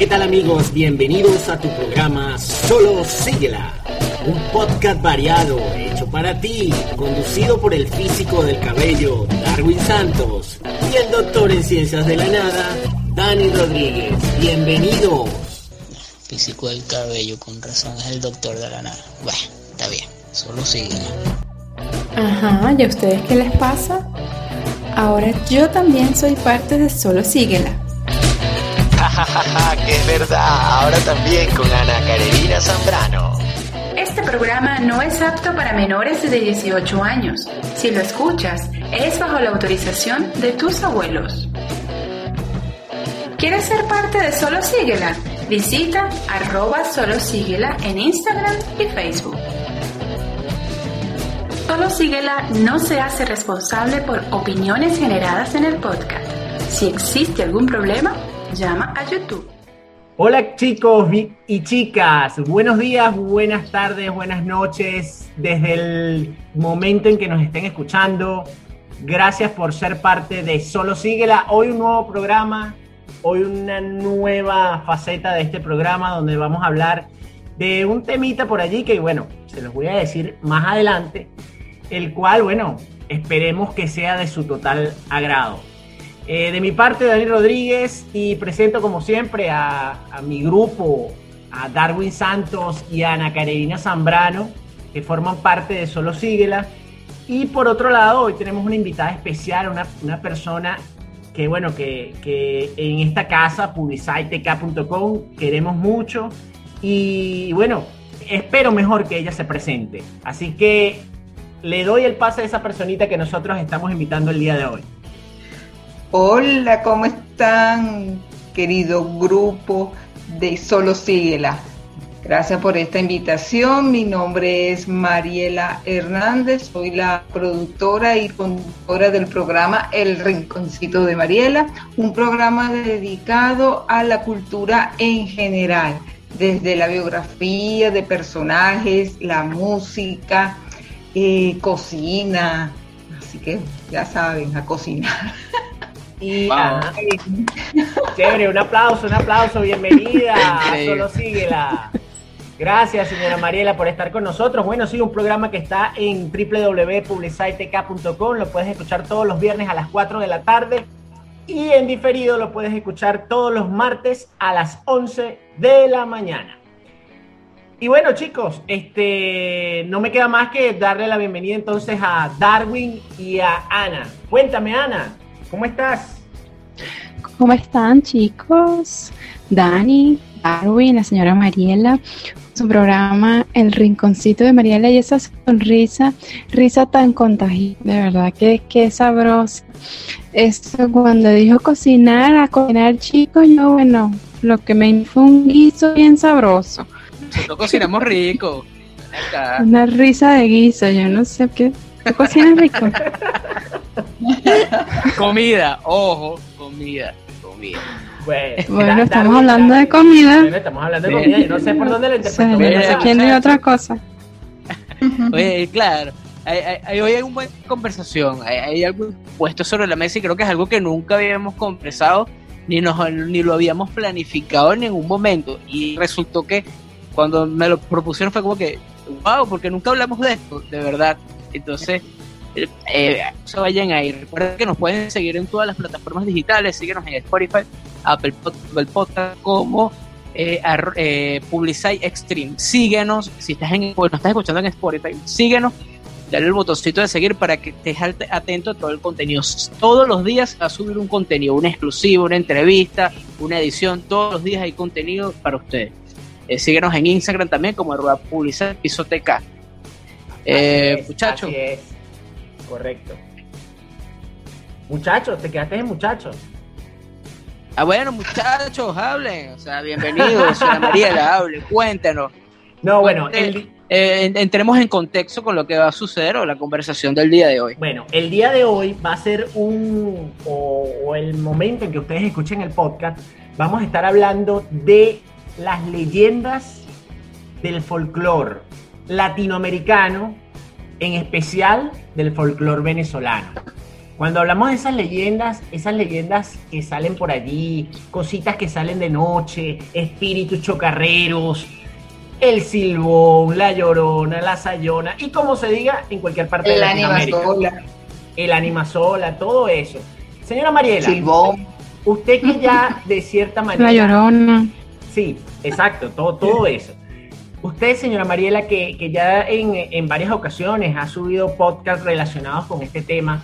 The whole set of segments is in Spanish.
¿qué tal amigos? Bienvenidos a tu programa Solo Síguela, un podcast variado hecho para ti, conducido por el físico del cabello Darwin Santos y el doctor en ciencias de la nada Dani Rodríguez. Bienvenidos. Físico del cabello, con razón es el doctor de la nada. Bueno, está bien, solo síguela. Ajá, ¿y a ustedes qué les pasa? Ahora yo también soy parte de Solo Síguela. Que es verdad, ahora también con Ana Carolina Zambrano. Este programa no es apto para menores de 18 años. Si lo escuchas, es bajo la autorización de tus abuelos. ¿Quieres ser parte de Solo Síguela? Visita arroba Solo Síguela en Instagram y Facebook. Solo Síguela no se hace responsable por opiniones generadas en el podcast. Si existe algún problema, llama a YouTube. Hola chicos y chicas, buenos días, buenas tardes, buenas noches, desde el momento en que nos estén escuchando. Gracias por ser parte de Solo Síguela. Hoy un nuevo programa, hoy una nueva faceta de este programa donde vamos a hablar de un temita por allí que, bueno, se los voy a decir más adelante, el cual, bueno, esperemos que sea de su total agrado. Eh, de mi parte, Dani Rodríguez, y presento como siempre a, mi grupo, a Darwin Santos y a Ana Carolina Zambrano, que forman parte de Solo Síguela. Y por otro lado, hoy tenemos una invitada especial, una, una persona que, bueno, que, que en esta casa, publicitek.com, queremos mucho. Y bueno, espero mejor que ella se presente. Así que le doy el pase a esa personita que nosotros estamos invitando el día de hoy. Hola, ¿cómo están, querido grupo de Solo Síguela? Gracias por esta invitación. Mi nombre es Mariela Hernández, soy la productora y conductora del programa El Rinconcito de Mariela, un programa dedicado a la cultura en general, desde la biografía de personajes, la música, eh, cocina, así que ya saben, a cocinar. Y wow. chévere, un aplauso, un aplauso, bienvenida. Solo síguela. Gracias, señora Mariela, por estar con nosotros. Bueno, sí, un programa que está en www.publicitek.com. Lo puedes escuchar todos los viernes a las 4 de la tarde. Y en diferido lo puedes escuchar todos los martes a las 11 de la mañana. Y bueno, chicos, este, no me queda más que darle la bienvenida entonces a Darwin y a Ana. Cuéntame, Ana, ¿cómo estás? ¿Cómo están, chicos? Dani, Darwin, la señora Mariela, su programa El Rinconcito de Mariela y esa sonrisa, risa tan contagiosa, de verdad que, que sabrosa. Esto cuando dijo cocinar, a cocinar, chicos, yo, bueno, lo que me fue un guiso bien sabroso. Nosotros cocinamos rico. Acá. Una risa de guiso, yo no sé qué. ¿Tú cocinas rico? comida, ojo, comida, comida. Bueno, bueno da, estamos da, hablando da, de comida. Bueno, estamos hablando de comida. Yo no sé por dónde lo interpreto. Sí, no sé quién dice otra cosa. Oye, claro. Hay, hay, hoy hay una buena conversación, hay, hay, algo puesto sobre la mesa y creo que es algo que nunca habíamos conversado ni, nos, ni lo habíamos planificado en ningún momento. Y resultó que cuando me lo propusieron fue como que, wow, porque nunca hablamos de esto, de verdad. Entonces, eh, se vayan ahí. Recuerden que nos pueden seguir en todas las plataformas digitales, síguenos en Spotify, Apple, Podcast como eh, eh, Publicite Extreme. Síguenos, si estás en, bueno, estás escuchando en Spotify, síguenos, dale el botoncito de seguir para que estés atento a todo el contenido. Todos los días va a subir un contenido, una exclusiva, una entrevista, una edición, todos los días hay contenido para ustedes. Eh, síguenos en Instagram también como arroba publicidad pisoteca. Eh, muchachos. Correcto. Muchachos, te quedaste en muchachos. Ah, bueno, muchachos, hablen. O sea, bienvenidos, señora Mariela, hable, cuéntenos. No, bueno, el... eh, entremos en contexto con lo que va a suceder o la conversación del día de hoy. Bueno, el día de hoy va a ser un, o, o el momento en que ustedes escuchen el podcast, vamos a estar hablando de las leyendas del folclore latinoamericano, en especial del folclore venezolano. Cuando hablamos de esas leyendas, esas leyendas que salen por allí, cositas que salen de noche, espíritus chocarreros, el silbón, la llorona, la sayona, y como se diga en cualquier parte El de Latinoamérica. animasola. El animasola, todo eso. Señora Mariela, Silbón. usted que ya de cierta manera... La llorona. Sí, exacto, todo, todo eso. Usted, señora Mariela, que, que ya en, en varias ocasiones ha subido podcasts relacionados con este tema,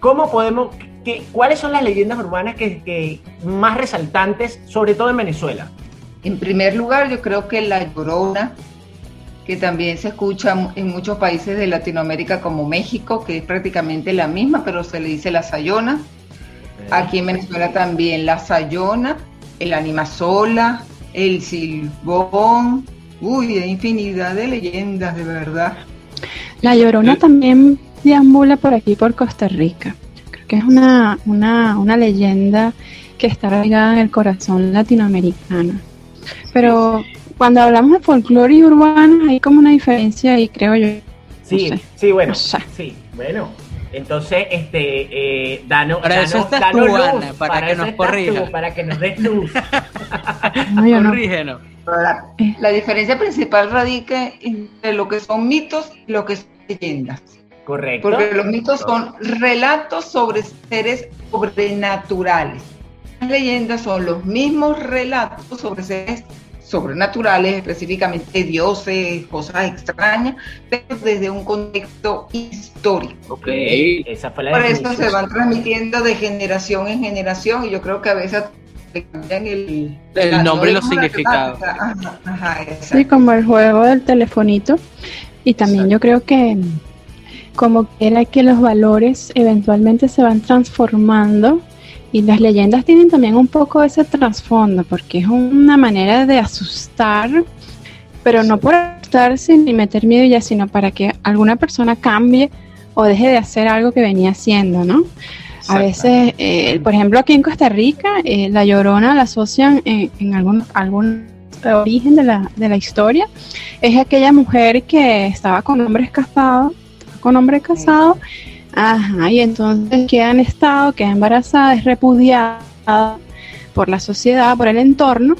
¿cómo podemos, qué, cuáles son las leyendas urbanas que, que más resaltantes, sobre todo en Venezuela? En primer lugar, yo creo que la llorona, que también se escucha en muchos países de Latinoamérica como México, que es prácticamente la misma, pero se le dice la sayona. Aquí en Venezuela también la sayona, el animasola, el silbón. Uy, hay infinidad de leyendas, de verdad. La llorona también deambula por aquí, por Costa Rica. Creo que es una, una, una leyenda que está arraigada en el corazón latinoamericano. Pero cuando hablamos de folclore y urbano, hay como una diferencia ahí, creo yo. Sí, No sé. sí, bueno, sí, bueno. Entonces, este, eh, danos, Para eso danos- estás danos tú, luz, Ana, para que eso nos estás corrija. tú, para que nos des luz. No, no. Corrígenos. La, Eh. la diferencia principal radica entre lo que son mitos y lo que son leyendas. Correcto. Porque los mitos son relatos sobre seres sobrenaturales. Las leyendas son los mismos relatos sobre seres sobrenaturales, específicamente dioses, cosas extrañas, pero desde un contexto histórico. Ok, esa fue la Por eso se van transmitiendo de generación en generación y yo creo que a veces le cambian el, El la- nombre y los significados. Ajá, ajá, Sí, como el juego del telefonito. Y también yo creo que como que era que los valores eventualmente se van transformando y las leyendas tienen también un poco ese trasfondo porque es una manera de asustar, pero no por asustarse ni meter miedo ya, sino para que alguna persona cambie o deje de hacer algo que venía haciendo, ¿no? A veces, eh, por ejemplo, aquí en Costa Rica, eh, la llorona la asocian en, en algún, algún origen de la, de la historia. Es aquella mujer que estaba con hombres casados, con hombres casados, ajá, y entonces queda en estado, queda embarazada, es repudiada por la sociedad, por el entorno,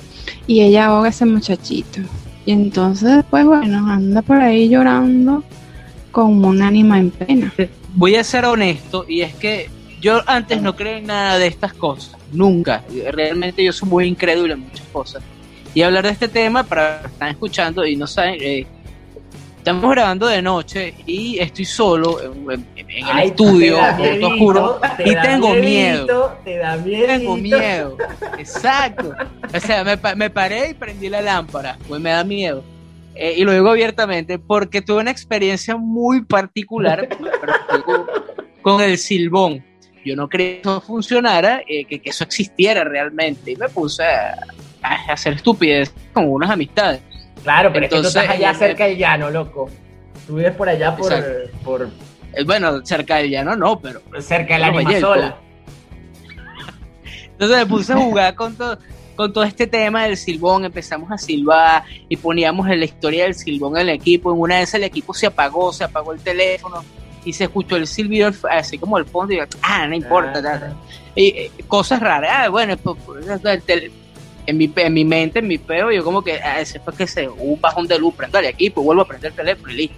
y ella ahoga a ese muchachito. Y entonces, pues bueno, anda por ahí llorando como un ánima en pena. Voy a ser honesto y es que yo antes no creía en nada de estas cosas, nunca. Realmente yo soy muy incrédulo en muchas cosas. Y hablar de este tema, para que están escuchando y no saben, eh, estamos grabando de noche y estoy solo en, en- en el Ay, estudio, te miedito, oscuro, te y tengo miedito, miedo. Te da miedo. Tengo miedo. Exacto. O sea, me, me paré y prendí la lámpara, pues me da miedo. Eh, y lo digo abiertamente porque tuve una experiencia muy particular con el silbón. Yo no creía que eso funcionara, eh, que, que eso existiera realmente. Y me puse a, a hacer estupidez con unas amistades. Claro, pero Entonces, es que tú estás allá eh, cerca del llano, loco. Tú vives por allá por, por Eh, bueno, cerca del llano no, pero cerca de la animasola. Entonces me puse a jugar con todo, con todo este tema del silbón, empezamos a silbar y poníamos en la historia del silbón en el equipo. En una vez el equipo se apagó, se apagó el teléfono y se escuchó el silbido así como al fondo y ah, no importa, Ah. Y, eh, cosas raras, ah, bueno, en mi, en mi mente, en mi peo, yo como que, ah, ese fue que se, un bajón de luz, prendo el equipo, vuelvo a prender el teléfono y listo.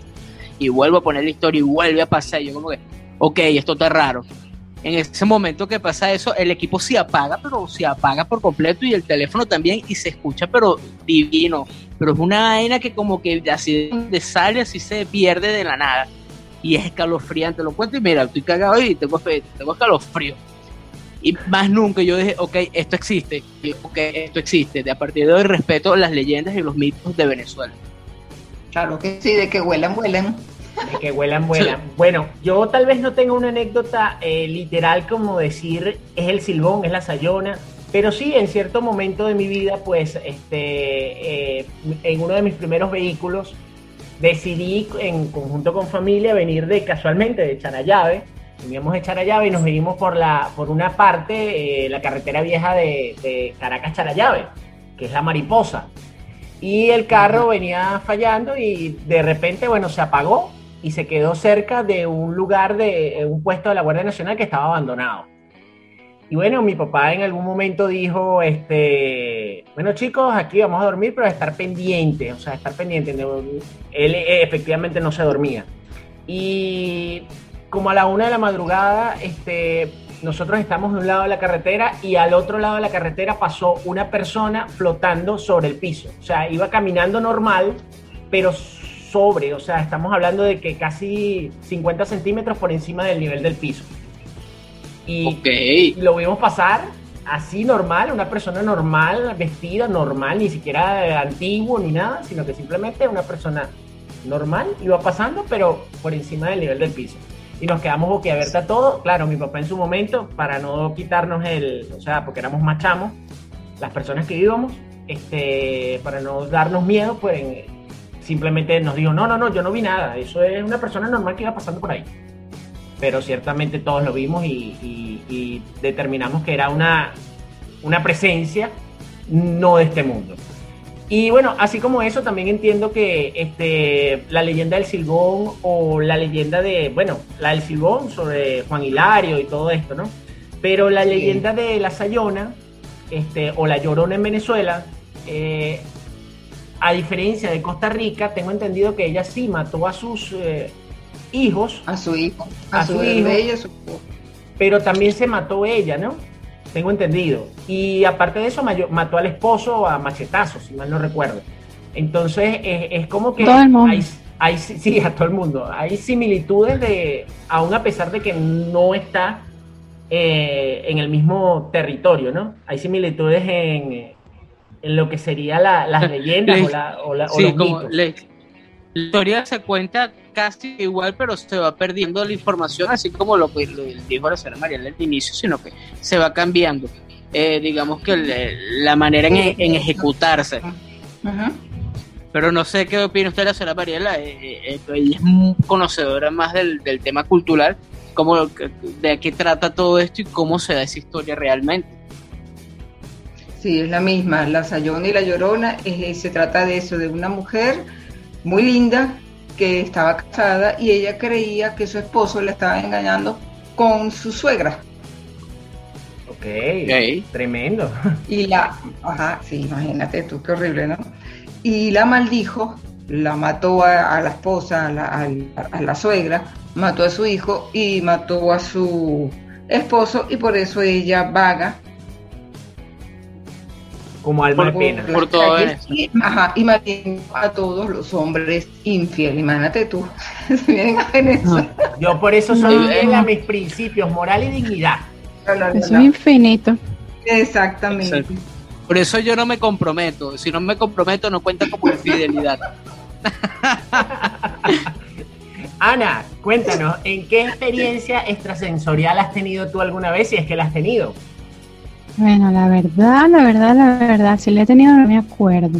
Y vuelvo a poner la historia y vuelve a pasar. Yo como que, ok, esto está raro. En ese momento que pasa eso, el equipo se apaga, pero se apaga por completo y el teléfono también y se escucha, pero divino. Pero es una vaina que como que así de sale, así se pierde de la nada. Y es escalofriante, lo cuento y mira, estoy cagado y tengo, tengo escalofrío. Y más nunca yo dije, ok, esto existe, ok, esto existe. De a partir de hoy respeto las leyendas y los mitos de Venezuela. Claro que sí, de que huelan, huelan. De que huelan, vuelan. Bueno, yo tal vez no tenga una anécdota eh, literal como decir es el silbón, es la sayona, pero sí en cierto momento de mi vida, pues, este, eh, en uno de mis primeros vehículos decidí en conjunto con familia venir de casualmente de Charallave. Veníamos de Charallave y nos vinimos por la por una parte, eh, la carretera vieja de, de Caracas Charallave, que es la mariposa. Y el carro venía fallando y de repente, bueno, se apagó y se quedó cerca de un lugar de un puesto de la Guardia Nacional que estaba abandonado. Y bueno, mi papá en algún momento dijo, este, bueno chicos, aquí vamos a dormir, pero a estar pendiente, o sea, estar pendiente. Él eh, efectivamente no se dormía. Y como a la una de la madrugada, este, nosotros estamos de un lado de la carretera y al otro lado de la carretera pasó una persona flotando sobre el piso. O sea, iba caminando normal, pero sobre, o sea, estamos hablando de que casi 50 centímetros por encima del nivel del piso. Y lo vimos pasar así normal, una persona normal, vestida normal, ni siquiera antiguo ni nada, sino que simplemente una persona normal iba pasando, pero por encima del nivel del piso. Y nos quedamos boquiabierta todo. Claro, mi papá en su momento, para no quitarnos el, o sea, porque éramos machamos, las personas que íbamos, este, para no darnos miedo, pues simplemente nos dijo, no, no, no, yo no vi nada, eso es una persona normal que iba pasando por ahí. Pero ciertamente todos lo vimos y, determinamos que era una, una presencia no de este mundo. Y bueno, así como eso, también entiendo que este, la leyenda del Silbón o la leyenda de, bueno, la del Silbón sobre Juan Hilario y todo esto, ¿no? Pero la leyenda de la Sayona, este, o la Llorona en Venezuela, eh, a diferencia de Costa Rica, tengo entendido que ella sí mató a sus eh, hijos. A su hijo. A, su, hijo. Ella, su... Pero también se mató ella, ¿no? Tengo entendido. Y aparte de eso, mató al esposo a machetazos, si mal no recuerdo. Entonces, es, como que... Todo el mundo. Hay, sí, a todo el mundo. Hay similitudes de, aún a pesar de que no está eh, en el mismo territorio, ¿no? Hay similitudes en, en lo que sería la, las leyendas o, la, o, la, sí, como la historia se cuenta casi igual, pero se va perdiendo la información, así como lo, que dijo la señora Mariela al inicio, sino que se va cambiando, eh, digamos que la manera en, ejecutarse. Pero no sé qué opina usted de la señora Mariela, eh, eh, ella es conocedora más del, del tema cultural, cómo, de qué trata todo esto y cómo se da esa historia realmente. Sí, es la misma. La Sayona y la Llorona se trata de eso, de una mujer muy linda que estaba casada y ella creía que su esposo le estaba engañando con su suegra. Ok, tremendo. Y la, ajá, sí, imagínate tú, qué horrible, ¿no? Y la maldijo, la mató a, la esposa, a la, a la suegra, mató a su hijo y mató a su esposo y por eso ella vaga como alma pena. Por todo eso. Ajá, y a todos los hombres infieles. Imagínate tú. yo por eso soy fiel a mis principios, moral y dignidad. eso es infinito. Exactamente. Por eso yo no me comprometo. Si no me comprometo, no cuenta como infidelidad. Ana, cuéntanos, ¿en qué experiencia extrasensorial has tenido tú alguna vez, si es que la has tenido? Bueno, la verdad, la verdad, la verdad, si le he tenido no me acuerdo.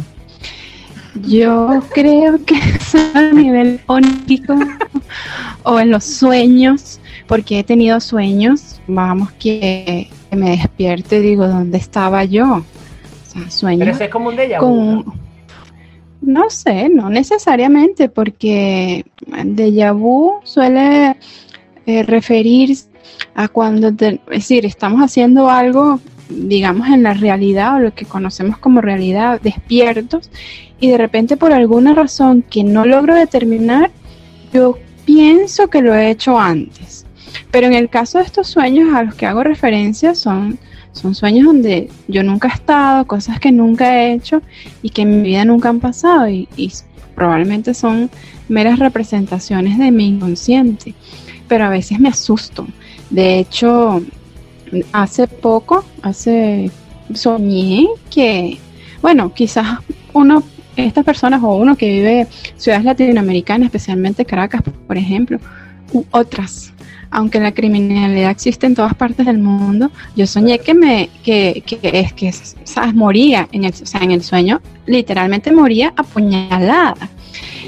Yo creo que es a nivel onírico o en los sueños, porque he tenido sueños, vamos, que me despierto y digo, ¿dónde estaba yo? O sea, sueños. Pero es como un déjà vu. ¿no? sé, no necesariamente, porque déjà vu suele eh, referirse a cuando, es decir, estamos haciendo algo digamos, en la realidad o lo que conocemos como realidad, despiertos, y de repente por alguna razón que no logro determinar, yo pienso que lo he hecho antes. Pero en el caso de estos sueños a los que hago referencia son, son sueños donde yo nunca he estado, cosas que nunca he hecho y que en mi vida nunca han pasado y, y probablemente son meras representaciones de mi inconsciente. Pero a veces me asusto. De hecho, hace poco, hace soñé que, bueno, quizás uno, estas personas o uno que vive ciudades latinoamericanas, especialmente Caracas, por ejemplo, u otras, aunque la criminalidad existe en todas partes del mundo, yo soñé que me, que, que es que, sabes, moría en el, o sea, en el sueño, literalmente moría apuñalada.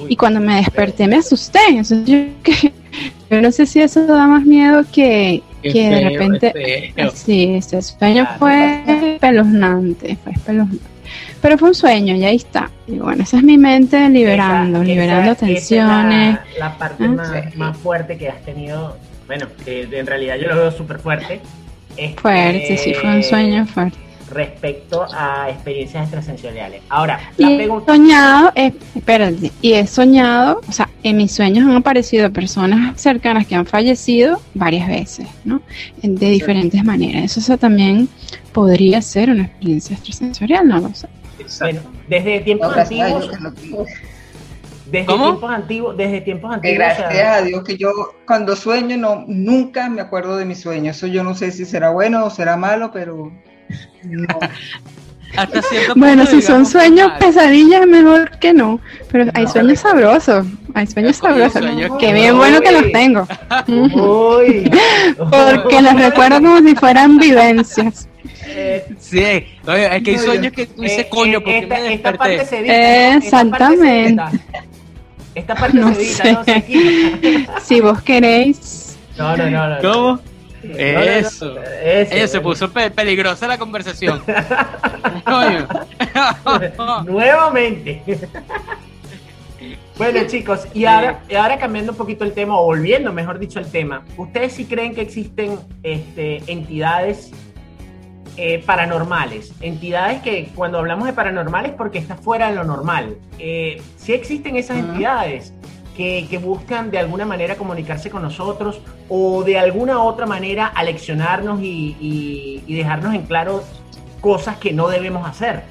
y cuando me desperté me asusté. Entonces yo, que, yo no sé si eso da más miedo que, que de repente sí ese sueño fue espeluznante fue espeluznante pero fue un sueño y ahí está. Y bueno, esa es mi mente liberando, liberando tensiones. la, parte ah. más, fuerte que has tenido, bueno, en realidad yo lo veo súper fuerte. fuerte, sí, fue un sueño fuerte respecto a experiencias extrasensoriales. Ahora, la He soñado, eh, espérate, y he soñado, o sea, en mis sueños han aparecido personas cercanas que han fallecido varias veces, ¿no? De diferentes maneras. Eso, también podría ser una experiencia extrasensorial, no lo sé. Bueno, desde tiempos antiguos. Desde tiempos antiguos, desde tiempos antiguos. Gracias a Dios que yo cuando sueño no nunca me acuerdo de mis sueños. Eso yo no sé si será bueno o será malo, pero bueno, si son sueños pesadillas, mejor que no. Pero hay sueños sabrosos. Hay sueños sabrosos. que bien bueno que los tengo. Porque los recuerdo como si fueran vivencias. sí, es que hay sueños que tú dices, eh, coño, porque esta, me desperté. parte se Exactamente. Esta parte se, edita, si vos queréis. No, no, no. no. ¿Cómo? Eso. Eso. se puso peligrosa la conversación. Nuevamente. bueno, chicos, y ahora, ahora cambiando un poquito el tema, o volviendo, mejor dicho, el tema, ¿ustedes sí creen que existen este, entidades eh, paranormales? Entidades que cuando hablamos de paranormales porque está fuera de lo normal. Eh, ¿Sí existen esas entidades? Que, buscan de alguna manera comunicarse con nosotros o de alguna otra manera aleccionarnos y, y, dejarnos en claro cosas que no debemos hacer.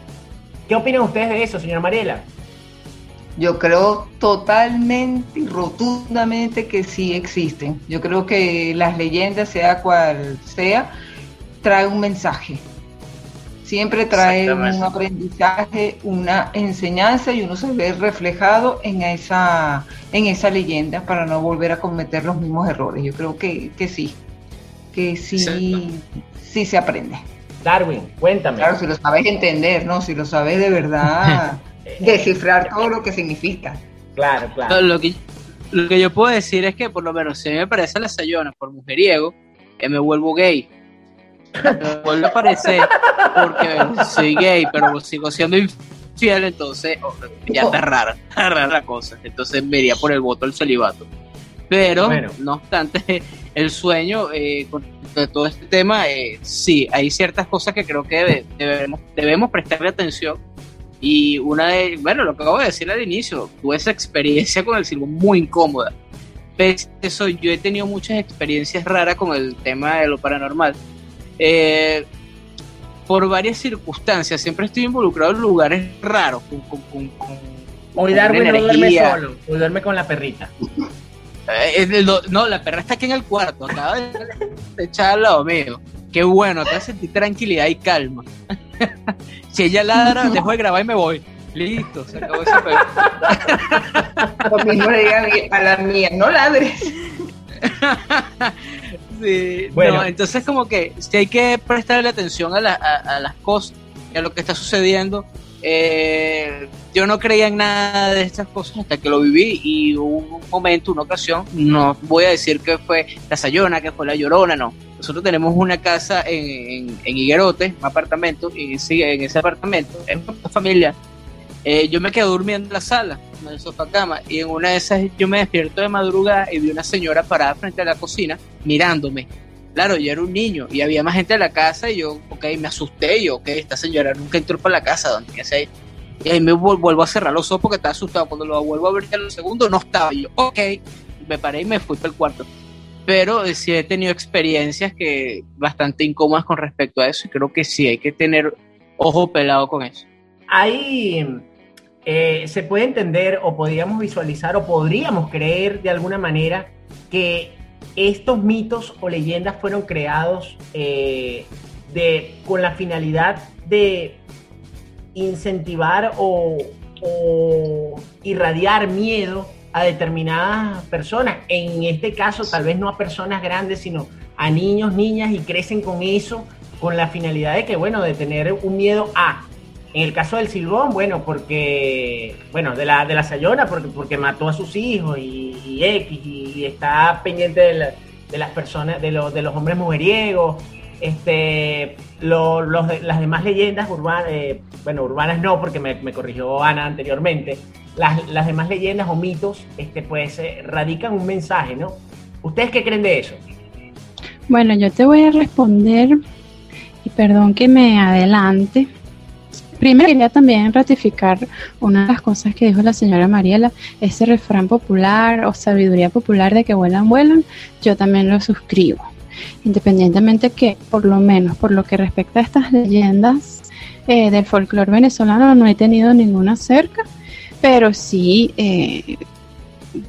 ¿Qué opinan ustedes de eso, señora Mariela? Yo creo totalmente y rotundamente que sí existen. Yo creo que las leyendas, sea cual sea, traen un mensaje siempre trae un aprendizaje, una enseñanza y uno se ve reflejado en esa, en esa leyenda para no volver a cometer los mismos errores. Yo creo que, sí, que sí, sí, se aprende. Darwin, cuéntame. Claro, si lo sabes entender, ¿no? Si lo sabes de verdad, descifrar todo lo que significa. Claro, claro. Lo que, lo que yo puedo decir es que por lo menos si me parece la sayona por mujeriego, que me vuelvo gay vuelve a aparecer porque soy gay, pero sigo siendo infiel, entonces oh, ya está rara, rara la cosa. Entonces me iría por el voto del celibato. Pero, no obstante, el sueño eh, con todo este tema, eh, sí, hay ciertas cosas que creo que debemos, debemos prestarle atención. Y una de, bueno, lo que acabo de decir al inicio, tuve esa experiencia con el silbo muy incómoda. eso, yo he tenido muchas experiencias raras con el tema de lo paranormal eh, por varias circunstancias, siempre estoy involucrado en lugares raros. Con, con, Hoy Darwin no duerme solo, hoy duerme con la perrita. Eh, no, la perra está aquí en el cuarto, acaba de echar al lado mío. Qué bueno, te hace sentir tranquilidad y calma. si ella ladra, dejo de grabar y me voy. Listo, se acabó ese Lo mismo le digan a la mía, no ladres. bueno. entonces como que si hay que prestarle atención a, las cosas y a lo que está sucediendo. Eh, yo no creía en nada de estas cosas hasta que lo viví y hubo un momento, una ocasión, no voy a decir que fue la Sayona, que fue la Llorona, no. Nosotros tenemos una casa en, en, Higuerote, un apartamento, y en ese apartamento, en una familia, eh, yo me quedo durmiendo en la sala, en el sofá cama, y en una de esas yo me despierto de madrugada y vi una señora parada frente a la cocina mirándome. Claro, yo era un niño y había más gente en la casa y yo, ok, me asusté y yo, ok, esta señora nunca entró para la casa, donde qué hace Y ahí me vuelvo a cerrar los ojos porque estaba asustado. Cuando lo vuelvo a ver en los segundos, no estaba. Y yo, ok, me paré y me fui para el cuarto. Pero eh, sí he tenido experiencias que bastante incómodas con respecto a eso y creo que sí hay que tener ojo pelado con eso. Hay eh, se puede entender o podríamos visualizar o podríamos creer de alguna manera que estos mitos o leyendas fueron creados eh, con la finalidad de incentivar o, irradiar miedo a determinadas personas. En este caso, tal vez no a personas grandes, sino a niños, niñas, y crecen con eso, con la finalidad de que, bueno, de tener un miedo a en el caso del Silbón, bueno, porque, bueno, de la, de la Sayona, porque, porque mató a sus hijos y, X, y, está pendiente de, las personas, de, los, de los hombres mujeriegos. este, lo- los de- las demás leyendas urbanas, eh, bueno, urbanas no, porque me, me corrigió Ana anteriormente, las, las demás leyendas o mitos, este, pues eh, radican un mensaje, ¿no? ¿Ustedes qué creen de eso? Bueno, yo te voy a responder, y perdón que me adelante. Primero quería también ratificar una de las cosas que dijo la señora Mariela, ese refrán popular o sabiduría popular de que vuelan, vuelan, yo también lo suscribo. Independientemente que, por lo menos por lo que respecta a estas leyendas eh, del folclore venezolano, no he tenido ninguna cerca, pero sí eh,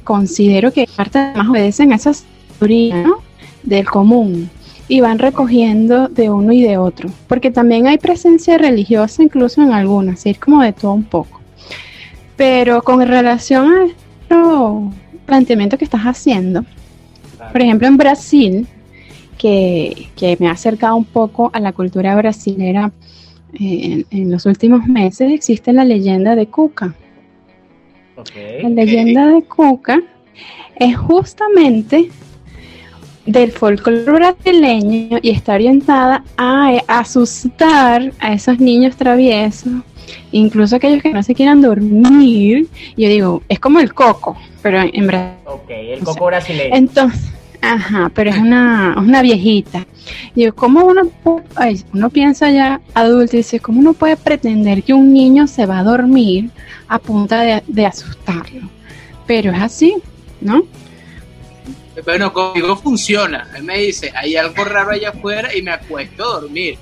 considero que parte más obedecen a esa sabiduría, del común y van recogiendo de uno y de otro, porque también hay presencia religiosa incluso en algunas, ¿sí? es como de todo un poco. Pero con relación a este planteamiento que estás haciendo, por ejemplo en Brasil, que, que me ha acercado un poco a la cultura brasilera eh, en, en los últimos meses, existe la leyenda de Cuca. La leyenda de Cuca es justamente del folclore brasileño y está orientada a, a asustar a esos niños traviesos, incluso aquellos que no se quieran dormir. Yo digo, es como el coco, pero en, Brasil. Ok, el coco brasileño. Entonces, ajá, pero es una, es una viejita. Digo, ¿cómo uno, ay, uno piensa ya adulto y dice, ¿cómo uno puede pretender que un niño se va a dormir a punta de, de asustarlo? Pero es así, ¿no? Bueno, conmigo funciona. Él me dice, hay algo raro allá afuera y me acuesto a dormir.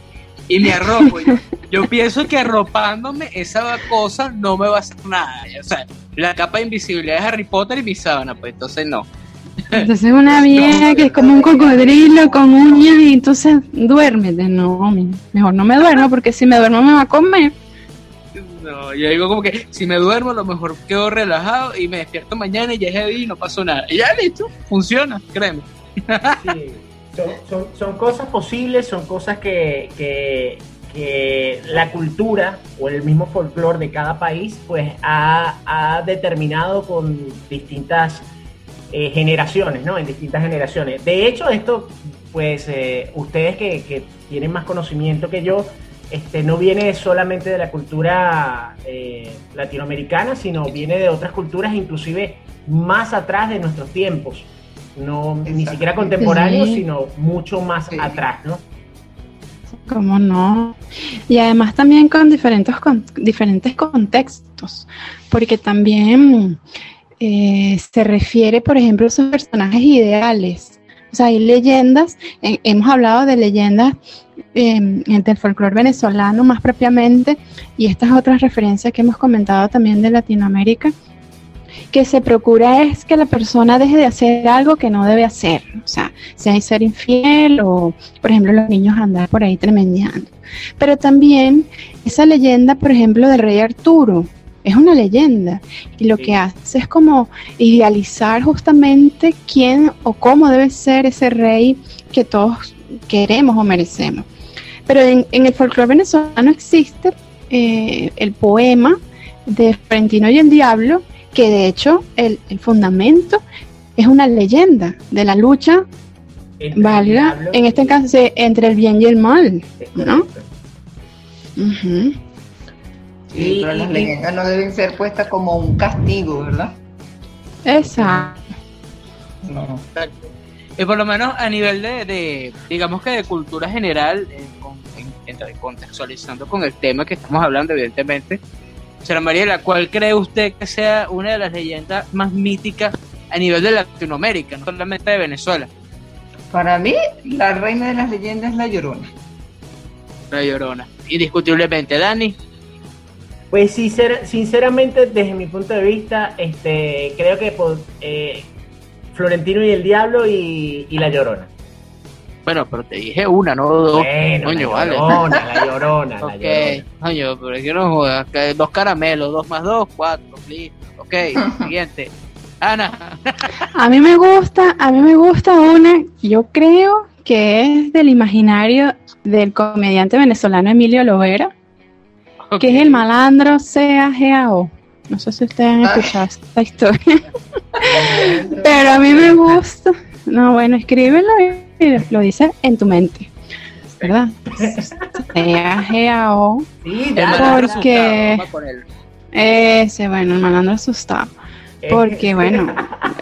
Y me arropo. yo, yo pienso que arropándome esa cosa no me va a hacer nada. O sea, la capa de invisibilidad de Harry Potter y mi sábana, pues entonces no. Entonces una vieja que es como un cocodrilo con uñas y entonces duérmete. No, mejor no me duermo porque si me duermo me va a comer. No, yo digo como que si me duermo a lo mejor quedo relajado y me despierto mañana y ya es día y no pasó nada. Y ya listo, funciona, créeme. Son, son- cosas posibles, son cosas que, que- que la cultura o el mismo folclore de cada país pues ha, ha determinado con distintas eh, generaciones, ¿no? En distintas generaciones. De hecho, esto, pues eh, ustedes que, que tienen más conocimiento que yo, este, no viene solamente de la cultura eh, latinoamericana, sino viene de otras culturas, inclusive más atrás de nuestros tiempos. No, ni siquiera contemporáneos, Sí. sino mucho más Sí. atrás, ¿no? ¿Cómo no? Y además también con diferentes, con diferentes contextos, porque también eh, se refiere, por ejemplo, a esos personajes ideales. O sea, hay leyendas, eh, hemos hablado de leyendas eh, del folclore venezolano más propiamente, y estas otras referencias que hemos comentado también de Latinoamérica, que se procura es que la persona deje de hacer algo que no debe hacer, o sea, sea ser infiel o, por ejemplo, los niños andar por ahí tremendeando. Pero también esa leyenda, por ejemplo, del rey Arturo, es una leyenda y lo que hace es como idealizar justamente quién o cómo debe ser ese rey que todos queremos o merecemos. Pero en, en el folclore venezolano existe eh, el poema de Florentino y el Diablo, que de hecho el, el fundamento es una leyenda de la lucha, valga, en este caso entre el bien y el mal. ¿no? Sí, Y- pero las y- leyendas no deben ser puestas como un castigo, ¿verdad? Exacto. No. Y por lo menos a nivel de, de, digamos que de cultura general, eh, con- en- entre- contextualizando con el tema que estamos hablando, evidentemente, señora Mariela, ¿cuál cree usted que sea una de las leyendas más míticas a nivel de Latinoamérica, no solamente de Venezuela? Para mí, la reina de las leyendas es la llorona. La Llorona. Indiscutiblemente, Dani. Pues sincer- sinceramente, desde mi punto de vista, este, creo que por, eh, Florentino y el Diablo y, y La Llorona. Bueno, pero te dije una, no dos. Bueno, coño, la vale. llorona, la llorona, la Ok, llorona. coño, pero es que no jodas. Dos caramelos, dos más dos, cuatro, listo. Ok, siguiente. Ana. A mí me gusta, a mí me gusta una, yo creo que es del imaginario del comediante venezolano Emilio Lovera, que es el malandro CAGAO. No sé si ustedes han Ah. escuchado esta historia, pero a mí me gusta. No, bueno, escríbelo y lo dice en tu mente. ¿verdad? C-A-G-A-O. Sí, Porque-. Ese, bueno, el malandro asustado. Eh, Porque, bueno,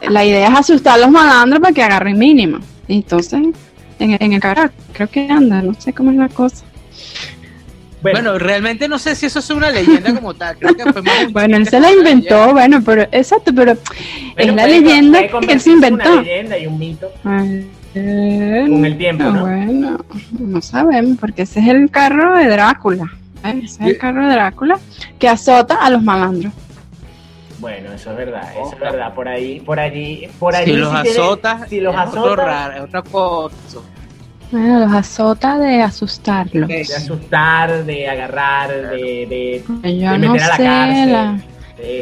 la idea es asustar a los malandros para que agarren mínimo. Entonces, en, el- en el carro, creo que anda, no sé cómo es la cosa. Bueno, Bueno, realmente no sé si eso es una leyenda como tal. Creo que fue más Bueno, él se la inventó, bueno, pero, exacto, pero pero es la puede- leyenda puede que él se inventó. Una leyenda y un mito Ay, con el tiempo, ah, ¿no? Bueno, no sabemos, porque ese es el carro de Drácula. ¿eh? Ese es el carro de Drácula que azota a los malandros. Bueno, eso es verdad, eso es verdad. Por ahí, por allí, por allí. Si los tiene- azotas, si los es otro azotas, raro, es otra cosa. Bueno, los azota de asustarlos. de asustar, de agarrar, de, de, Yo de no meter a la sé, cárcel. la-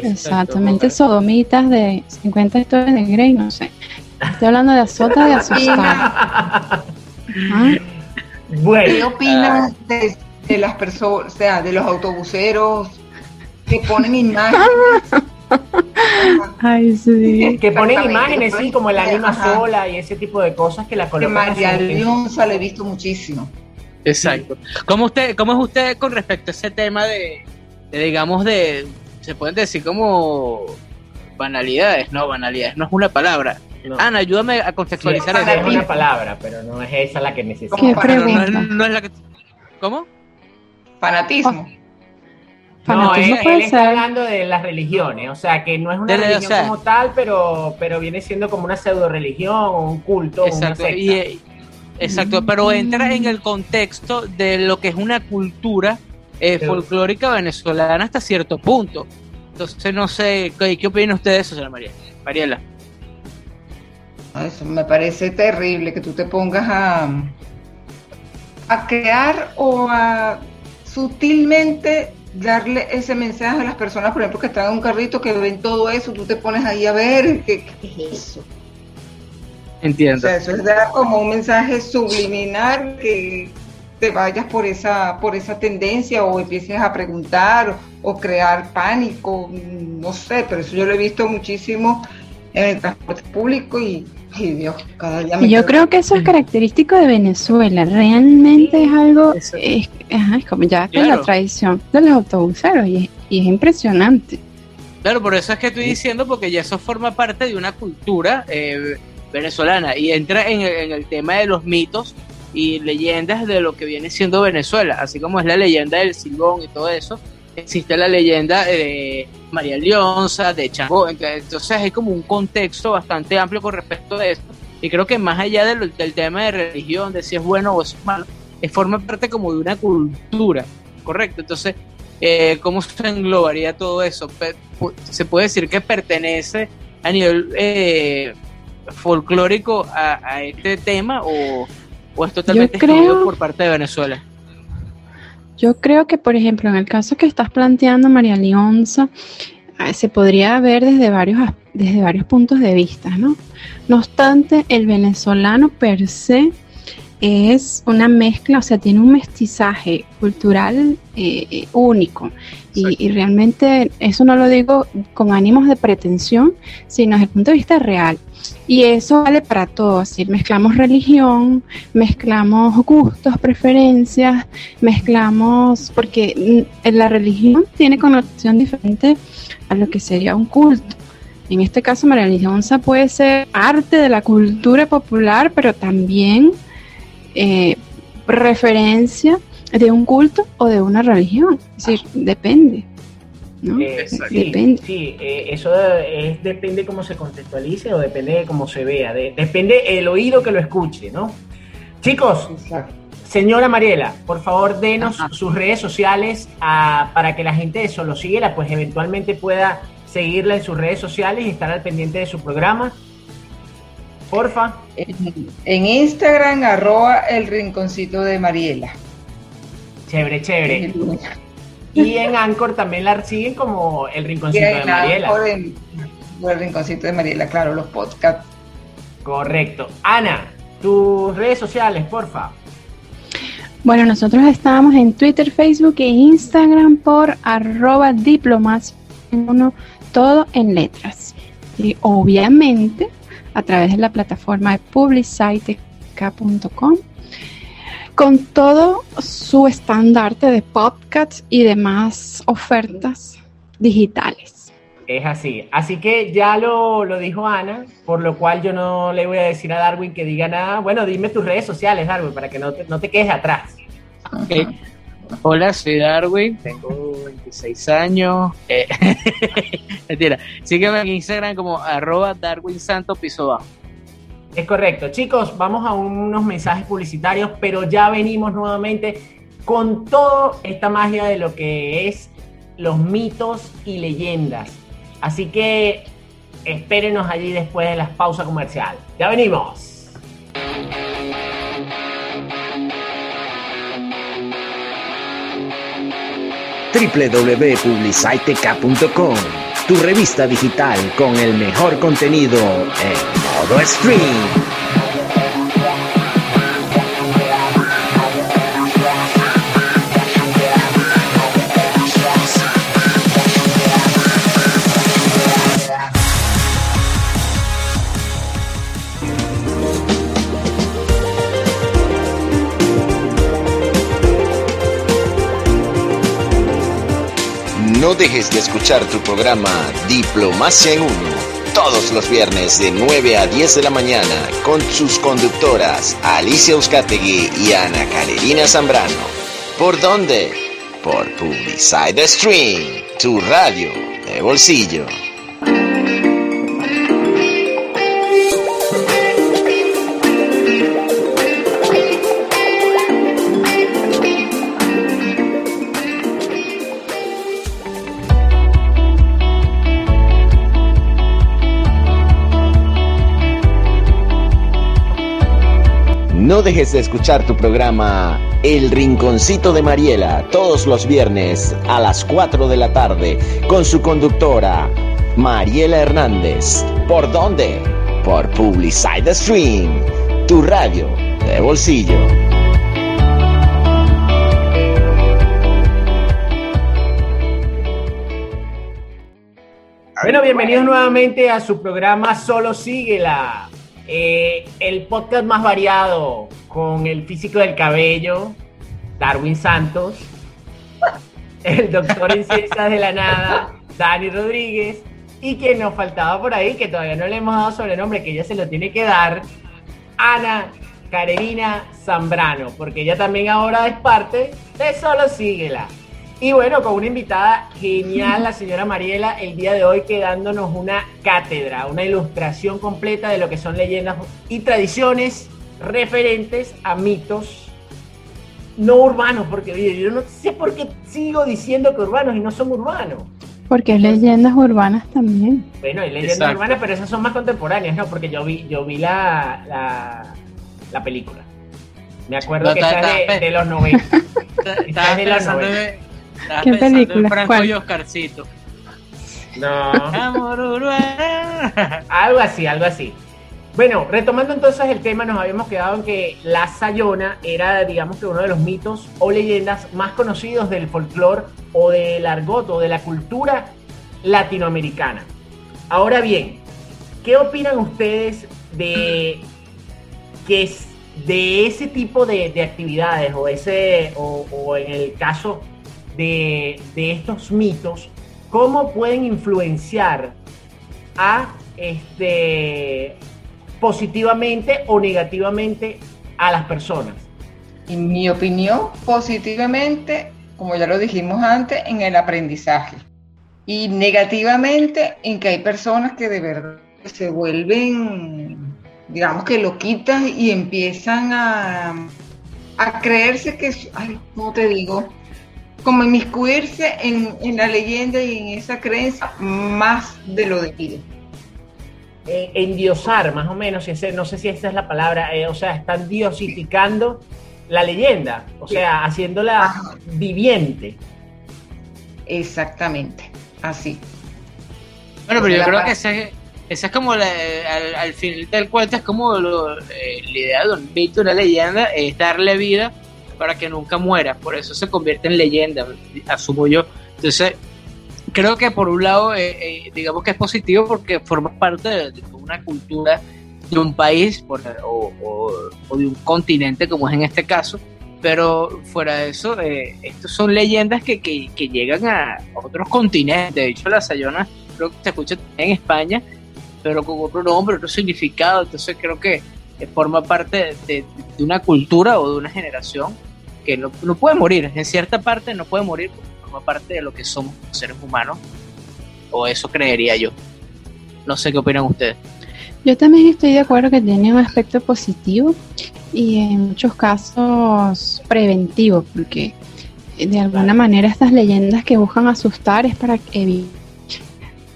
exactamente, sodomitas de 50 historias de Grey, no sé. Estoy hablando de azota de asustar. ¿Ah? ¿Qué Bueno, opinas de, de las personas, o sea, de los autobuseros que ponen imágenes? Ay, sí. que ponen imágenes, sí, como el ánima ajá. sola y ese tipo de cosas que la colocan. María. Leonza le he visto muchísimo. Exacto. ¿Cómo, usted, ¿Cómo es usted con respecto a ese tema de, de, digamos, de, se pueden decir como banalidades? No, banalidades no es una palabra. No. Ana, ayúdame a Sí, contextualizar esa eso. es una palabra, pero no es esa la que necesito. ¿Qué para- No, no, es- pregunta? no es la que... ¿Cómo? Fanatismo. No, él, puede él está ser. hablando de las religiones, o sea, que no es una De la- o religión sea- como tal, pero, pero viene siendo como una pseudo religión o un culto, o una Exacto, secta. y, eh, exacto, pero entra en el contexto de lo que es una cultura eh, Pero- folclórica venezolana hasta cierto punto. Entonces, no sé, ¿qué, qué opina usted de eso, señora María? Mariela? Eso me parece terrible que tú te pongas a, a crear o a sutilmente darle ese mensaje a las personas, por ejemplo, que están en un carrito, que ven todo eso, tú te pones ahí a ver qué, qué es eso. O Entiendo. sea, eso es dar como un mensaje subliminal que te vayas por esa, por esa tendencia o empieces a preguntar o, o crear pánico, mm, no sé, pero eso yo lo he visto muchísimo en el transporte público y, ay Dios, cada día me Y yo quedo- creo que eso es característico de Venezuela. Realmente es algo, es, ajá, es como ya que Claro. la tradición de los autobuseros y es, y es impresionante. Claro, por eso es que estoy diciendo, porque ya eso forma parte de una cultura eh, venezolana y entra en el, en el tema de los mitos y leyendas de lo que viene siendo Venezuela, así como es la leyenda del Silbón y todo eso, existe la leyenda de María Leonza, de Changó, entonces hay como un contexto bastante amplio con respecto a esto y creo que más allá del, del tema de religión, de si es bueno o es malo, es forma parte como de una cultura, ¿correcto? Entonces, eh, ¿cómo se englobaría todo eso? ¿Se puede decir que pertenece a nivel eh, folclórico a, a este tema o, o es totalmente excluido por parte de Venezuela? Yo creo que, por ejemplo, en el caso que estás planteando, María Leonza, eh, se podría ver desde varios, desde varios puntos de vista, ¿no? No obstante, el venezolano per se es una mezcla, o sea, tiene un mestizaje cultural eh, único. Y, y realmente eso no lo digo con ánimos de pretensión, sino desde el punto de vista real. Y eso vale para todo, mezclamos religión, mezclamos gustos, preferencias, mezclamos, porque la religión tiene connotación diferente a lo que sería un culto. En este caso, María Leonza puede ser parte de la cultura popular, pero también eh, referencia de un culto o de una religión. Es decir, depende. ¿no? Eh, sí, Depende. sí, eh, eso es, depende cómo se contextualice o depende de cómo se vea, de- depende el oído que lo escuche, ¿no? Chicos, Exacto. señora Mariela, por favor denos Ajá. sus redes sociales ah, para que la gente de Solo Síguela pues eventualmente pueda seguirla en sus redes sociales y estar al pendiente de su programa. Porfa. En, en Instagram, arroba el rinconcito de Mariela. Chévere, chévere. Y en Anchor también la siguen como el rinconcito de Mariela. por el rinconcito de Mariela, claro, los podcasts. Correcto. Ana, tus redes sociales, porfa. Bueno, nosotros estamos en Twitter, Facebook e Instagram por arroba diplomas, uno, todo en letras. Y obviamente a través de la plataforma de publiciteca.com con todo su estandarte de podcasts y demás ofertas digitales. Es así. Así que ya lo, lo, dijo Ana, por lo cual yo no le voy a decir a Darwin que diga nada. Bueno, dime tus redes sociales, Darwin, para que no te, no te quedes atrás. Okay. Hola, soy Darwin, tengo 26 años. Eh, mentira, sígueme en Instagram como arroba. Es correcto. Chicos, vamos a unos mensajes publicitarios, pero ya venimos nuevamente con toda esta magia de lo que es los mitos y leyendas. Así que espérenos allí después de la pausa comercial. Ya venimos. www.publicitec.com, tu revista digital con el mejor contenido en modo stream. Dejes de escuchar tu programa Diplomacia en Uno todos los viernes de 9 a 10 de la mañana con sus conductoras Alicia Euskategui y Ana Carolina Zambrano. ¿Por dónde? Por Publicide Stream, tu radio de bolsillo. No dejes de escuchar tu programa El Rinconcito de Mariela todos los viernes a las 4 de la tarde con su conductora Mariela Hernández. ¿Por dónde? Por Publicide Stream, tu radio de bolsillo. Bueno, bienvenidos nuevamente a su programa Solo Síguela. Eh, el podcast más variado con el físico del cabello, Darwin Santos, el doctor en ciencias de la nada, Dani Rodríguez, y quien nos faltaba por ahí, que todavía no le hemos dado sobrenombre, que ella se lo tiene que dar, Ana Carolina Zambrano, porque ella también ahora es parte de Solo Síguela. Y bueno, con una invitada genial, la señora Mariela, el día de hoy quedándonos una cátedra, una ilustración completa de lo que son leyendas y tradiciones referentes a mitos no urbanos, porque yo no sé por qué sigo diciendo que urbanos y no son urbanos. Porque hay leyendas urbanas también. Bueno, hay leyendas Exacto. urbanas, pero esas son más contemporáneas, ¿no? Porque yo vi, yo vi la, la, la película. Me acuerdo no, que está de, de, los 90. Estaba de 90. ¿Qué película? Franco ¿Cuál? y Oscarcito. No. Algo así, algo así. Bueno, retomando entonces el tema, nos habíamos quedado en que la Sayona era, digamos que uno de los mitos o leyendas más conocidos del folclore o del argot o de la cultura latinoamericana. Ahora bien, ¿qué opinan ustedes de que es de ese tipo de, de actividades o ese o, o, en el caso de, de estos mitos, cómo pueden influenciar a este positivamente o negativamente a las personas? En mi opinión, positivamente, como ya lo dijimos antes, en el aprendizaje. Y negativamente en que hay personas que de verdad se vuelven, digamos que lo quitan y empiezan a, a creerse que, ay, ¿cómo te digo? Como inmiscuirse en, en la leyenda y en esa creencia más de lo debido eh, endiosar, más o menos, ese, no sé si esa es la palabra, eh, o sea, están diosificando la leyenda, o sea, haciéndola Ajá. viviente. Exactamente, así. Bueno, pero yo creo que ese, esa es como la, al, al, final del cuento, es como lo, eh, la idea de un mito, una leyenda, es darle vida para que nunca muera, por eso se convierte en leyenda, asumo yo. Entonces, creo que por un lado, eh, eh, digamos que es positivo porque forma parte de, una cultura de un país o, de un continente, como es en este caso, Pero fuera de eso, eh, estos son leyendas que, que, llegan a otros continentes. De hecho, la Sayona creo que se escucha en España, pero con otro nombre, otro significado. Entonces creo que forma parte de, una cultura o de una generación que no, puede morir. En cierta parte no puede morir, porque forma parte de lo que somos seres humanos. O eso creería yo. No sé qué opinan ustedes. Yo también estoy de acuerdo que tiene un aspecto positivo y en muchos casos preventivo, porque de alguna manera estas leyendas que buscan asustar es para evitar.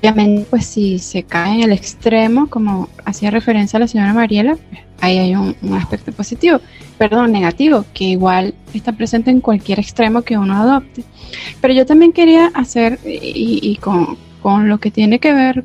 Obviamente, pues si se cae en el extremo, como hacía referencia a la señora Mariela, pues, ahí hay un, aspecto positivo, perdón, negativo, que igual está presente en cualquier extremo que uno adopte. Pero yo también quería hacer, y, con, con lo que tiene que ver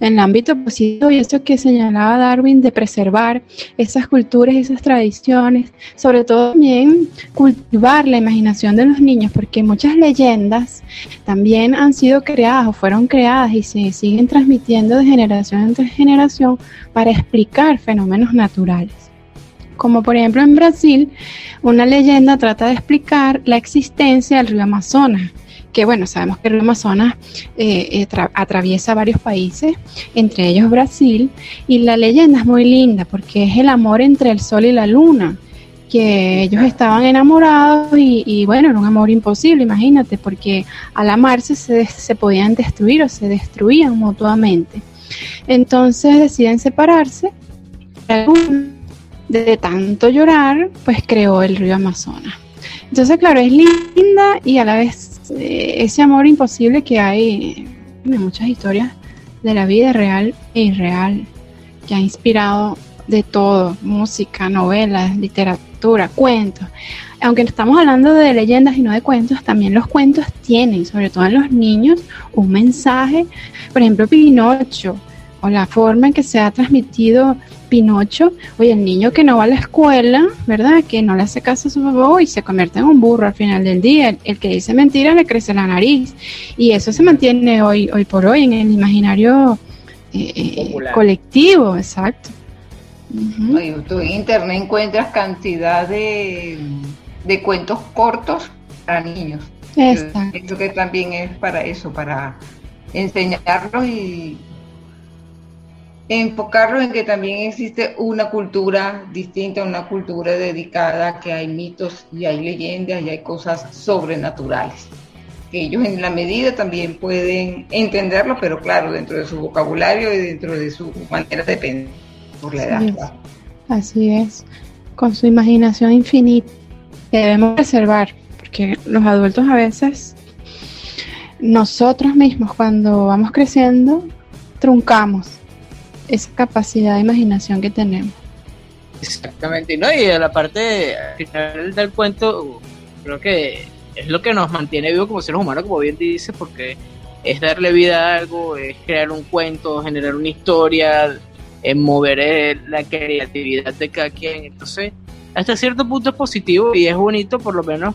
en el ámbito positivo y eso que señalaba Darwin de preservar esas culturas esas tradiciones, sobre todo también cultivar la imaginación de los niños, porque muchas leyendas también han sido creadas o fueron creadas y se siguen transmitiendo de generación en generación para explicar fenómenos naturales. Como por ejemplo en Brasil, una leyenda trata de explicar la existencia del río Amazonas que bueno, sabemos que el río Amazonas eh, eh, atraviesa varios países, entre ellos Brasil, y la leyenda es muy linda porque es el amor entre el sol y la luna, que ellos estaban enamorados y, bueno, era un amor imposible, imagínate, porque al amarse se, se podían destruir o se destruían mutuamente. Entonces deciden separarse. De tanto llorar, pues creó el río Amazonas. Entonces, claro, es linda y a la vez eh, ese amor imposible que hay en muchas historias de la vida real e irreal, que ha inspirado de todo, música, novelas, literatura, cuentos. Aunque estamos hablando de leyendas y no de cuentos, también los cuentos tienen, sobre todo en los niños, un mensaje. Por ejemplo, Pinocho, o la forma en que se ha transmitido Pinocho, oye, el niño que no va a la escuela, ¿verdad? Que no le hace caso a su papá y se convierte en un burro al final del día. El, el, que dice mentira le crece la nariz. Y eso se mantiene hoy, hoy por hoy en el imaginario eh, colectivo, exacto. Uh -huh. Tú en internet encuentras cantidad de, de cuentos cortos para niños. Exacto. Creo que también es para eso, para enseñarlos y enfocarlo en que también existe una cultura distinta, una cultura dedicada, que hay mitos y hay leyendas y hay cosas sobrenaturales. Que ellos en la medida también pueden entenderlo, pero claro, dentro de su vocabulario y dentro de su manera de pensar por la edad. Así es, Así es. con su imaginación infinita que debemos preservar, porque los adultos a veces, nosotros mismos cuando vamos creciendo, truncamos esa capacidad de imaginación que tenemos. Exactamente, ¿no? Y la parte final del cuento, creo que es lo que nos mantiene vivos como seres humanos, como bien dice, porque es darle vida a algo, es crear un cuento, generar una historia, es mover la creatividad de cada quien. Entonces, hasta cierto punto es positivo y es bonito, por lo menos,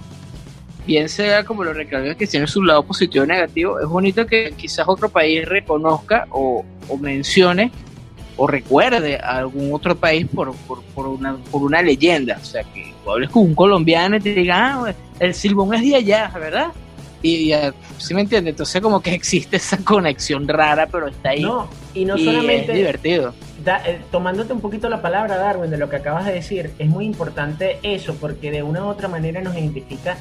bien sea como lo recalcas que tiene su lado positivo y negativo, es bonito que quizás otro país reconozca o, o mencione o recuerde a algún otro país por, por, por, una, por una leyenda. O sea, que hables con un colombiano y te diga, ah, el silbón es de allá, ¿verdad? Y ya, ¿sí me entiende? Entonces como que existe esa conexión rara, pero está ahí. No, y no y solamente... Es divertido. Da, eh, tomándote un poquito la palabra, Darwin, de lo que acabas de decir, es muy importante eso, porque de una u otra manera nos identifica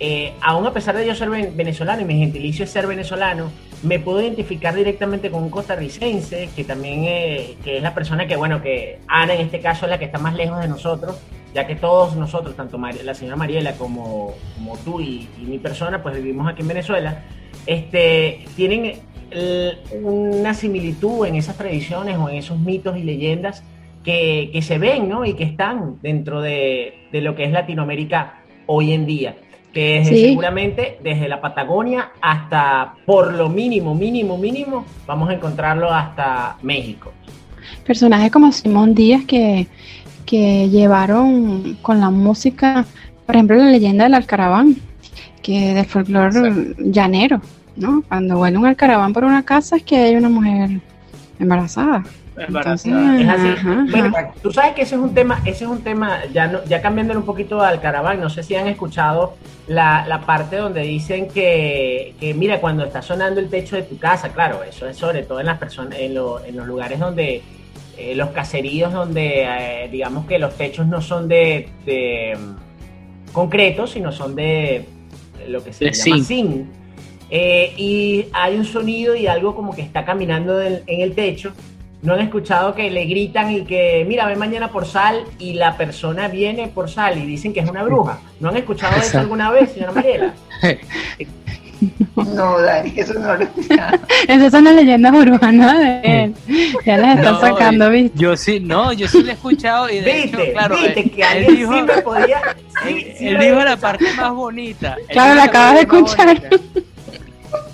eh, aún a pesar de yo ser venezolano y mi gentilicio es ser venezolano, me puedo identificar directamente con un costarricense, que también eh, que es la persona que, bueno, que Ana en este caso es la que está más lejos de nosotros, ya que todos nosotros, tanto la señora Mariela como, como tú y, y, mi persona, pues vivimos aquí en Venezuela, este, tienen una similitud en esas tradiciones o en esos mitos y leyendas que, que se ven ¿no? y que están dentro de, de lo que es Latinoamérica hoy en día que es sí. seguramente desde la Patagonia hasta, por lo mínimo, mínimo, mínimo, vamos a encontrarlo hasta México. Personajes como Simón Díaz que, que llevaron con la música, por ejemplo, la leyenda del alcaraván, que del folclore llanero, ¿no? Cuando vuela un alcaraván por una casa es que hay una mujer embarazada. Entonces, Es así. ajá, Bueno, ajá. tú sabes que ese es un tema, ese es un tema, ya no, ya cambiándole un poquito al caraván, no sé si han escuchado la, la parte donde dicen que, que, mira, cuando está sonando el techo de tu casa, claro, eso es sobre todo en las personas, en, lo- en los lugares donde, eh, los caseríos donde, eh, digamos que los techos no son de, de, mm, concreto, sino son de, lo que se De llama zinc. zinc. Eh, y hay un sonido y algo como que está caminando del- en el techo. No han escuchado que le gritan y que, mira, ven mañana por sal y la persona viene por sal y dicen que es una bruja. ¿No han escuchado eso alguna vez, señora Mariela? No, Dani, eso no lo he escuchado. Esas son las leyendas urbanas de él. Ya las está No, sacando, ¿viste? Yo sí, no, yo sí lo he escuchado y de hecho, Viste, claro, viste él, que él alguien dijo, sí me podía. Sí, él- sí él me dijo la parte más bonita. Él Claro, la acabas de escuchar.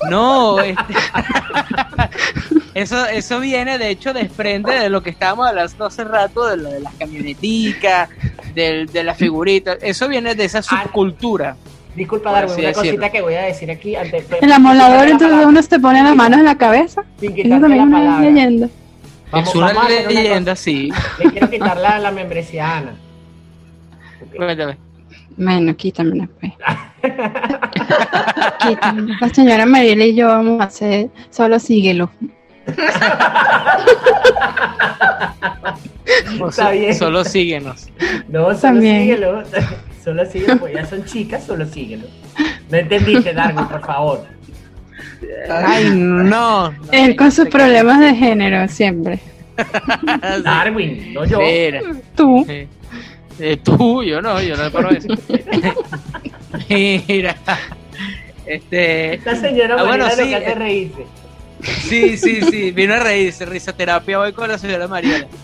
No, este, eso, eso viene, de hecho, desprende de lo que estábamos hablando hace rato, de lo de las camioneticas, del, de las figuritas. Eso viene de esa subcultura. Disculpa, Darwin, una decirlo. cosita que voy a decir aquí. Antes, El amolador, entonces palabra, uno se pone las manos en la cabeza. Sin también la es una palabra. leyenda. Vamos- es una leyenda, sí. Le quiero quitar la, la membresía a Ana. Ok. Cuéntame. Bueno, quítamela, pues. Quítamela. La señora Mariela y yo vamos a hacer, solo síguelo. Está bien. Solo síguenos. No, solo También. síguelo. Solo síguelo, pues ya son chicas, solo síguelo. No entendiste, Darwin, por favor. Ay, no. no, Él con sus problemas de género, siempre. Darwin, no yo. Mira. Tú. Eh, eh, tú, yo no, yo no le paro eso. Mira. Este. Esta señora Ah, bueno, lo sí, que hace eh. reírse. Sí, sí, sí. Vino a reírse. Risoterapia hoy con la señora Mariela.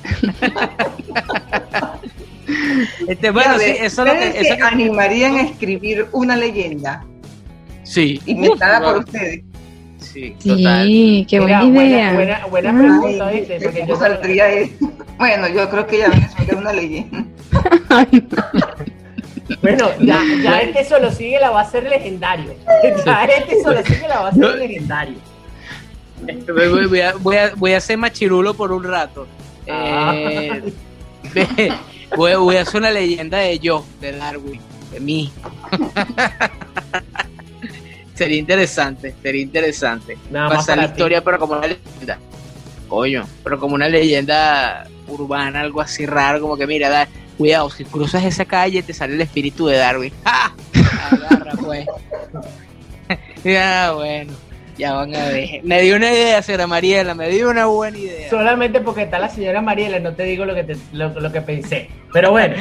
Este, bueno, a sí, eso es lo ¿ustedes que. Eso que animarían a escribir una leyenda sí. inventada por ustedes? Sí, total. Sí, qué Mira, buena idea. Buena, buena, buena Ah. pregunta. Ay, Porque ¿cómo yo saldría? Bueno, yo creo que ya es una leyenda. Ay, Bueno, ya, ya este solo sigue la va a ser legendario. Ya este solo sigue la va a ser legendario. Voy, a, voy, a, voy a hacer machirulo por un rato. Ah. Eh, voy, voy a hacer una leyenda de yo, de Darwin, de mí. sería interesante, sería interesante. Nada Pasar la ti. historia, pero como una leyenda. Coño, pero como una leyenda urbana, algo así raro, como que mira, da, cuidado, si cruzas esa calle te sale el espíritu de Darwin. ¡Ja! Agarra, pues. ya, bueno, ya van a ver. Me dio una idea, señora Mariela, me dio una buena idea. Solamente porque está la señora Mariela, no te digo lo que, te- lo, lo que pensé. Pero bueno,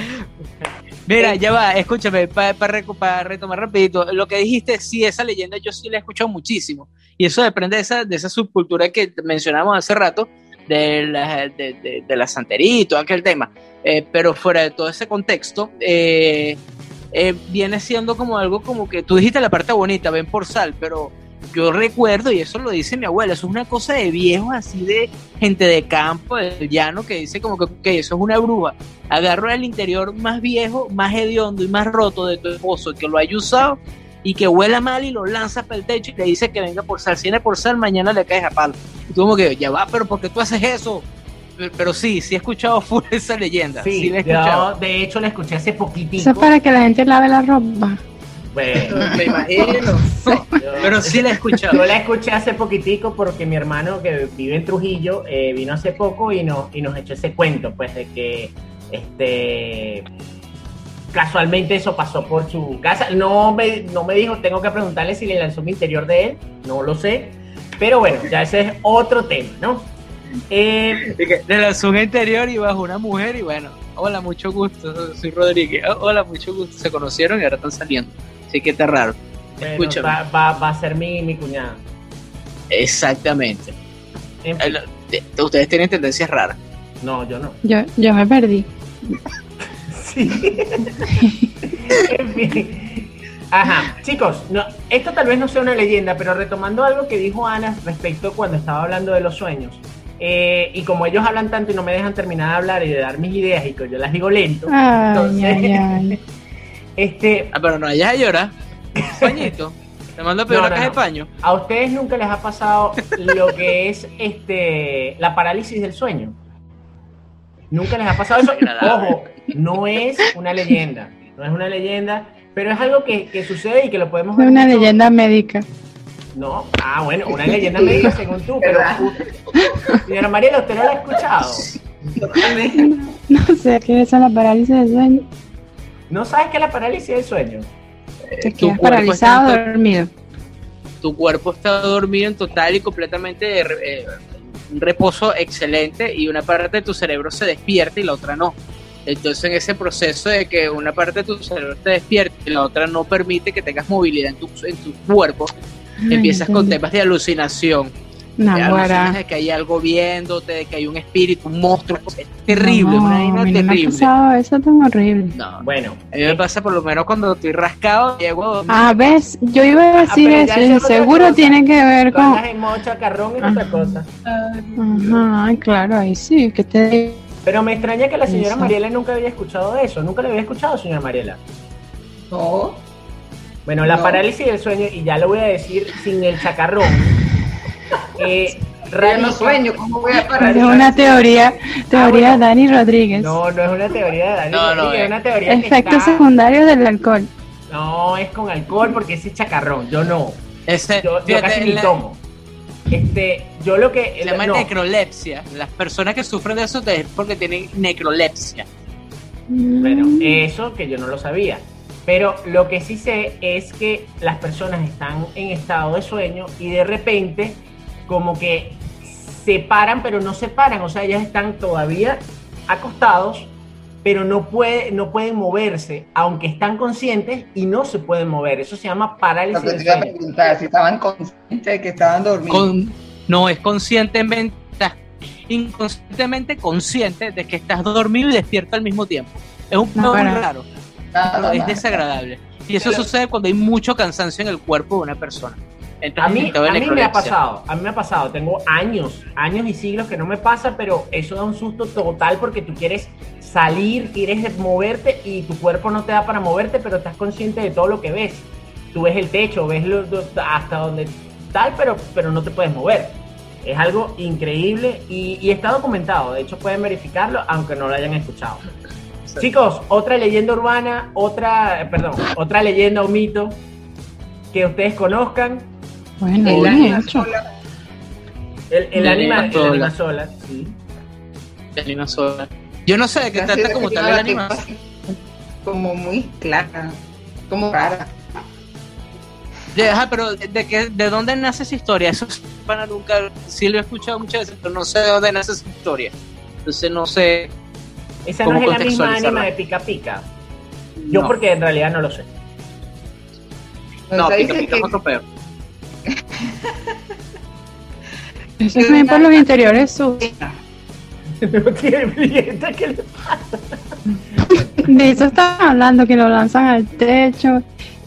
Mira, ya va, escúchame, para retomar rapidito, lo que dijiste, sí, esa leyenda yo sí la he escuchado muchísimo. Y eso depende de esa, de esa subcultura que mencionamos hace rato, de la, de, de- de la santería y todo aquel tema. Eh, pero fuera de todo ese contexto, eh, eh, viene siendo como algo como que tú dijiste la parte bonita, ven por sal, pero yo recuerdo, y eso lo dice mi abuela, eso es una cosa de viejos así de gente de campo, del llano, que dice como que eso es una bruja. Agarro el interior más viejo, más hediondo y más roto de tu esposo, que lo haya usado y que huela mal y lo lanza para el techo y le dice que venga por sal. Si viene por sal, mañana le caes a palo. Y tú como que, ya va, pero ¿por qué tú haces eso? Pero, pero sí, sí he escuchado full esa leyenda. Sí, sí, la he escuchado. yo de hecho la escuché hace poquitico. Eso es para que la gente lave la ropa. Bueno, Me imagino. yo- Pero sí la he escuchado. Yo la escuché hace poquitico porque mi hermano que vive en Trujillo eh, vino hace poco y nos, y nos echó ese cuento, pues de que este casualmente eso pasó por su casa. No me, no me dijo, tengo que preguntarle si le lanzó mi interior de él, no lo sé. Pero bueno, ya ese es otro tema, ¿no? Eh, Le lanzó un interior y bajo una mujer y bueno, hola, mucho gusto, soy Rodríguez. Oh, Hola, mucho gusto. Se conocieron y ahora están saliendo. Está raro. bueno, Escúchame. va, va- va a ser mi, mi cuñada. Exactamente. En fin, El- de- Ustedes tienen tendencias raras. no, yo no. Yo, yo me perdí. Sí. en fin. Ajá, chicos, no, esto tal vez no sea una leyenda, pero retomando algo que dijo Ana respecto cuando estaba hablando de los sueños. eh, y como ellos hablan tanto y no me dejan terminar de hablar y de dar mis ideas y que yo las digo lento, Ay, Entonces- ay, ay. este, Ah, pero no vayas a llorar. Pañito. Te mando a pedir No, no, caja no. de paño. ¿a ustedes nunca les ha pasado lo que es este la parálisis del sueño? Nunca les ha pasado eso. Ojo, no es una leyenda, no es una leyenda, pero es algo que, que sucede y que lo podemos ver. Es una mucho- leyenda médica. No, ah, bueno, una leyenda médica según tú, pero señora Mariela, ¿usted no la ha escuchado? No sé qué es la parálisis del sueño. ¿No sabes qué es la parálisis del sueño? Te tu quedas cuerpo paralizado, está dormido. tu cuerpo está dormido en total y completamente de eh, un reposo excelente y una parte de tu cerebro se despierta y la otra no. Entonces en ese proceso de que una parte de tu cerebro te despierta y la otra no permite que tengas movilidad en tu, en tu cuerpo, Ay, empiezas con temas de alucinación. No, de que hay algo viéndote, de que hay un espíritu, un monstruo. Es terrible, No, una vaina no terrible. pasado eso tan horrible. No, Bueno, a mí me pasa por lo menos cuando estoy rascado, llego a dormir. Ah, ves, yo iba a decir eso, y seguro cosa. tiene que ver con... andas en modo chacarrón es otra cosa. Ajá, claro, ahí sí, que te... Pero me extraña que la señora Eso. Mariela nunca había escuchado eso. Nunca lo había escuchado, señora Mariela. No, Bueno, la No. parálisis del sueño, y ya lo voy a decir sin el chacarrón. Eh, no sueño, ¿cómo voy a parar? Es una teoría, teoría bueno. Dani Rodríguez. No, no es una teoría de Dani No, no, Rodríguez, es eh. una teoría Efectos está- secundarios del alcohol. No, es con alcohol porque ese es chacarrón. Yo no. Ese, Yo, yo fíjate, casi ni la- tomo. Este, yo lo que. Se llama no. necrolepsia. Las personas que sufren de eso es porque tienen necrolepsia. Bueno, eso que yo no lo sabía. Pero lo que sí sé es que las personas están en estado de sueño y de repente como que se paran, pero no se paran. O sea, ellas están todavía acostados, pero no, puede, no pueden moverse, aunque están conscientes y no se pueden mover. Eso se llama parálisis del te iba a preguntar, si estaban conscientes de que estaban dormidos. Con, no es conscientemente, estás inconscientemente consciente de que estás dormido y despierto al mismo tiempo. Es un No, poco para. raro, Nada es desagradable. Y eso Pero- sucede cuando hay mucho cansancio en el cuerpo de una persona. Entras A mí, a mí me ha pasado, a mí me ha pasado, tengo años, años y siglos que no me pasa, pero eso da un susto total porque tú quieres salir, quieres moverte y tu cuerpo no te da para moverte, pero estás consciente de todo lo que ves. Tú ves el techo, ves lo- lo- hasta donde tal, pero, pero no te puedes mover. Es algo increíble y, y está documentado, de hecho pueden verificarlo aunque no lo hayan escuchado. Chicos, otra leyenda urbana, otra, eh, perdón, otra leyenda o mito que ustedes conozcan. Bueno, El hecho. sola, El, el De anima, anima el sola. anima sola, sí. De anima sola. Yo no sé de qué trata de como que tal el anima. Como muy clara, como rara. De- ajá, pero de, qué- de dónde nace esa historia? Eso es para nunca, sí lo he escuchado muchas veces, pero no sé de dónde nace esa historia. Entonces no sé. Esa no ¿Cómo es la misma anima de Pica Pica. Yo no. porque en realidad no lo sé. No, O sea, pica, pica que- es otro peor. Eso es bien por los interiores. No tiene brillante que le- De eso están hablando, que lo lanzan al techo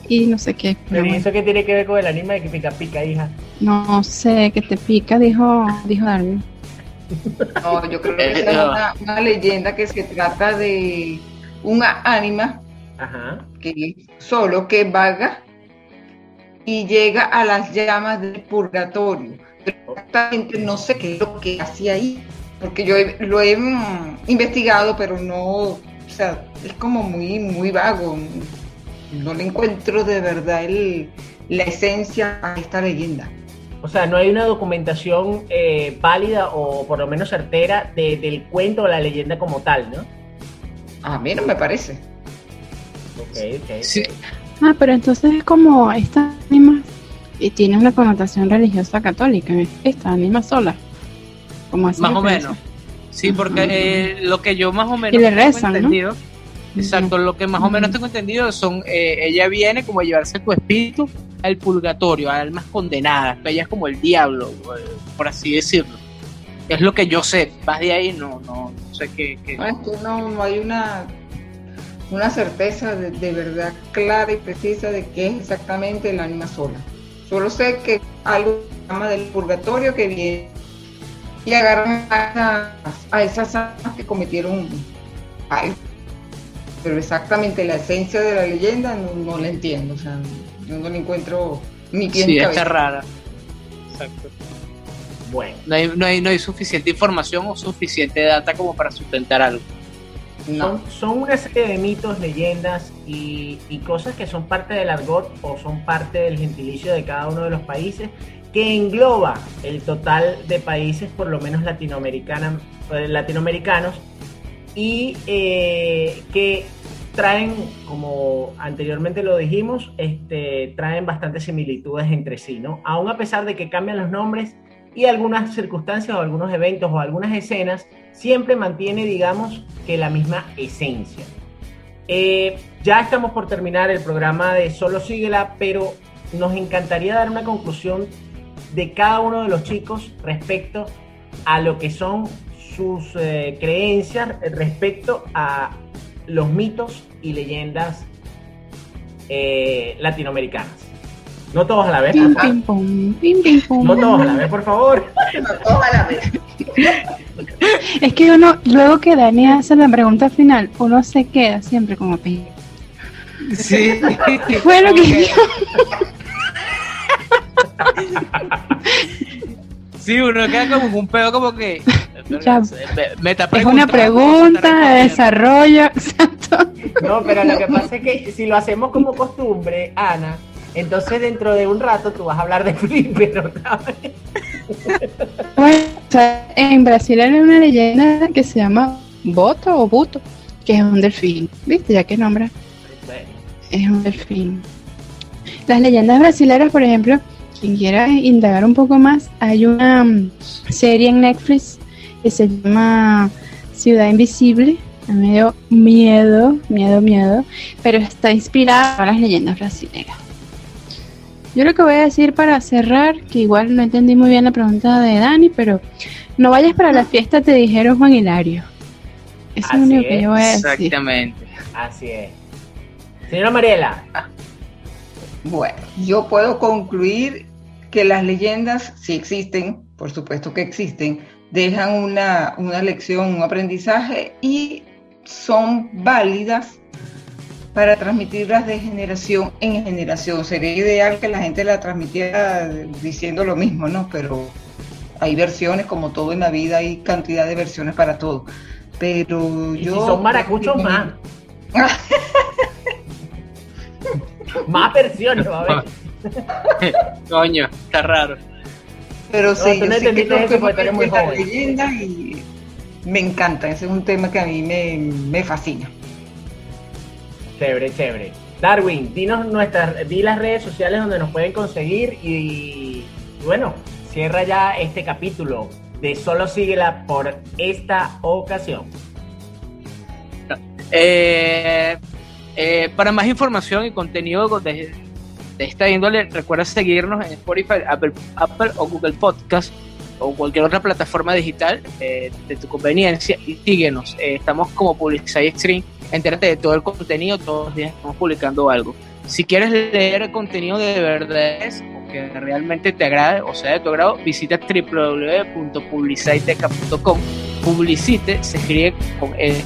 y no sé qué. Pero pero ¿y bueno. eso qué tiene que ver con el anima de Pica Pica, hija? No sé, que te pica, dijo, dijo Darwin. No, yo creo que esa es no. una, una leyenda que se trata de una ánima Ajá. que solo que vaga y llega a las llamas del purgatorio. Pero exactamente no sé qué es lo que hacía ahí, porque yo lo he mm, investigado, pero no, o sea, es como muy, muy vago. No le encuentro de verdad el, la esencia a esta leyenda. O sea, no hay una documentación eh, válida o por lo menos certera de- del cuento o la leyenda como tal, ¿no? A mí no me parece. Ok, ok. Sí. Ah, pero entonces es como esta anima y tiene una connotación religiosa católica, esta anima sola. Como así Más o menos. Sí, porque eh, lo que yo más o menos Y le tengo rezan, ¿no? entendido, exacto, lo que más o menos tengo entendido son, eh, ella viene como a llevarse tu espíritu al purgatorio, a almas condenadas, que ella es como el diablo, eh, por así decirlo. Es lo que yo sé, más de ahí no, no, no sé qué. qué- No, es que no, no hay una, una certeza de, de verdad clara y precisa de qué es exactamente el ánima sola. Solo sé que algo se llama del purgatorio que viene y agarran a, esas- a esas almas que cometieron algo. Pero exactamente la esencia de la leyenda no, no la entiendo. O sea, yo no le encuentro ni pie Sí, está rara. Exacto. Bueno. No hay, no, hay, no hay suficiente información o suficiente data como para sustentar algo. Son, son, una serie de mitos, leyendas y, y, cosas que son parte del argot o son parte del gentilicio de cada uno de los países que engloba el total de países, por lo menos latinoamericanos, eh, latinoamericanos y eh, que traen, como anteriormente lo dijimos, este, traen bastantes similitudes entre sí, ¿no? Aún a pesar de que cambian los nombres y algunas circunstancias o algunos eventos o algunas escenas, siempre mantiene, digamos, que la misma esencia. Eh, ya estamos por terminar el programa de Solo Síguela, pero nos encantaría dar una conclusión de cada uno de los chicos respecto a lo que son sus eh, creencias respecto a los mitos y leyendas eh, latinoamericanas. No todos a la vez. no todos a la vez, por favor. No todos a la vez. Es que uno, luego que Dani hace la pregunta final, uno se queda siempre como Sí. Fue lo que Sí, uno queda como un pedo como que... es una pregunta de desarrollo, exacto. No, pero lo que pasa es que si lo hacemos como costumbre, Ana, entonces dentro de un rato tú vas a hablar de Flipper otra vez. En Brasil hay una leyenda que se llama Boto o Buto, que es un delfín. ¿Viste? Ya que nombra. Es un delfín. Las leyendas brasileñas, por ejemplo, quien quiera indagar un poco más, hay una mm, serie en Netflix que se llama Ciudad Invisible. Me dio miedo, miedo, miedo, pero está inspirada en las leyendas brasileñas. Yo lo que voy a decir para cerrar, que igual no entendí muy bien la pregunta de Dani, pero no vayas para la fiesta, te dijeron Juan Hilario. Eso es lo único que yo voy a decir. Exactamente. Así es. Señora Mariela. Bueno, yo puedo concluir que las leyendas, si existen, por supuesto que existen, dejan una, lección, un aprendizaje y son válidas para transmitirlas de generación en generación. Sería ideal que la gente la transmitiera diciendo lo mismo, ¿no? Pero hay versiones, como todo en la vida, hay cantidad de versiones para todo. Pero yo. Si son maracuchos más. más versiones, va a ver. Coño, está raro. Pero sí, yo sé que leyenda y me encanta, ese es un tema que a mí me, fascina. Chévere, chévere. Darwin, dinos nuestras, di las redes sociales donde nos pueden conseguir y, bueno, cierra ya este capítulo de Solo Síguela por esta ocasión. Eh, eh, para más información y contenido de, esta índole, recuerda seguirnos en Spotify, Apple, Apple o Google Podcast o cualquier otra plataforma digital eh, de tu conveniencia y síguenos. Estamos como Publicity Stream, entérate de todo el contenido, todos los días estamos publicando algo. Si quieres leer contenido de verdad o que realmente te agrade o sea de tu agrado, visita www.publiciteca.com. Publicite se escribe con el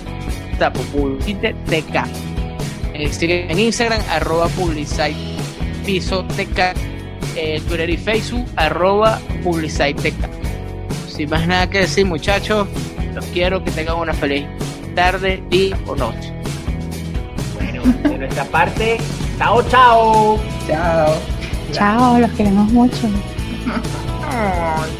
tapo, publiciteca. Eh, sigue en Instagram, arroba eh, Twitter y Facebook, arroba publiciteca. Sin más nada que decir, muchachos, los quiero que tengan una feliz tarde, día o noche. Bueno, de nuestra parte, chao, chao. Chao. Chao, los queremos mucho. Ay,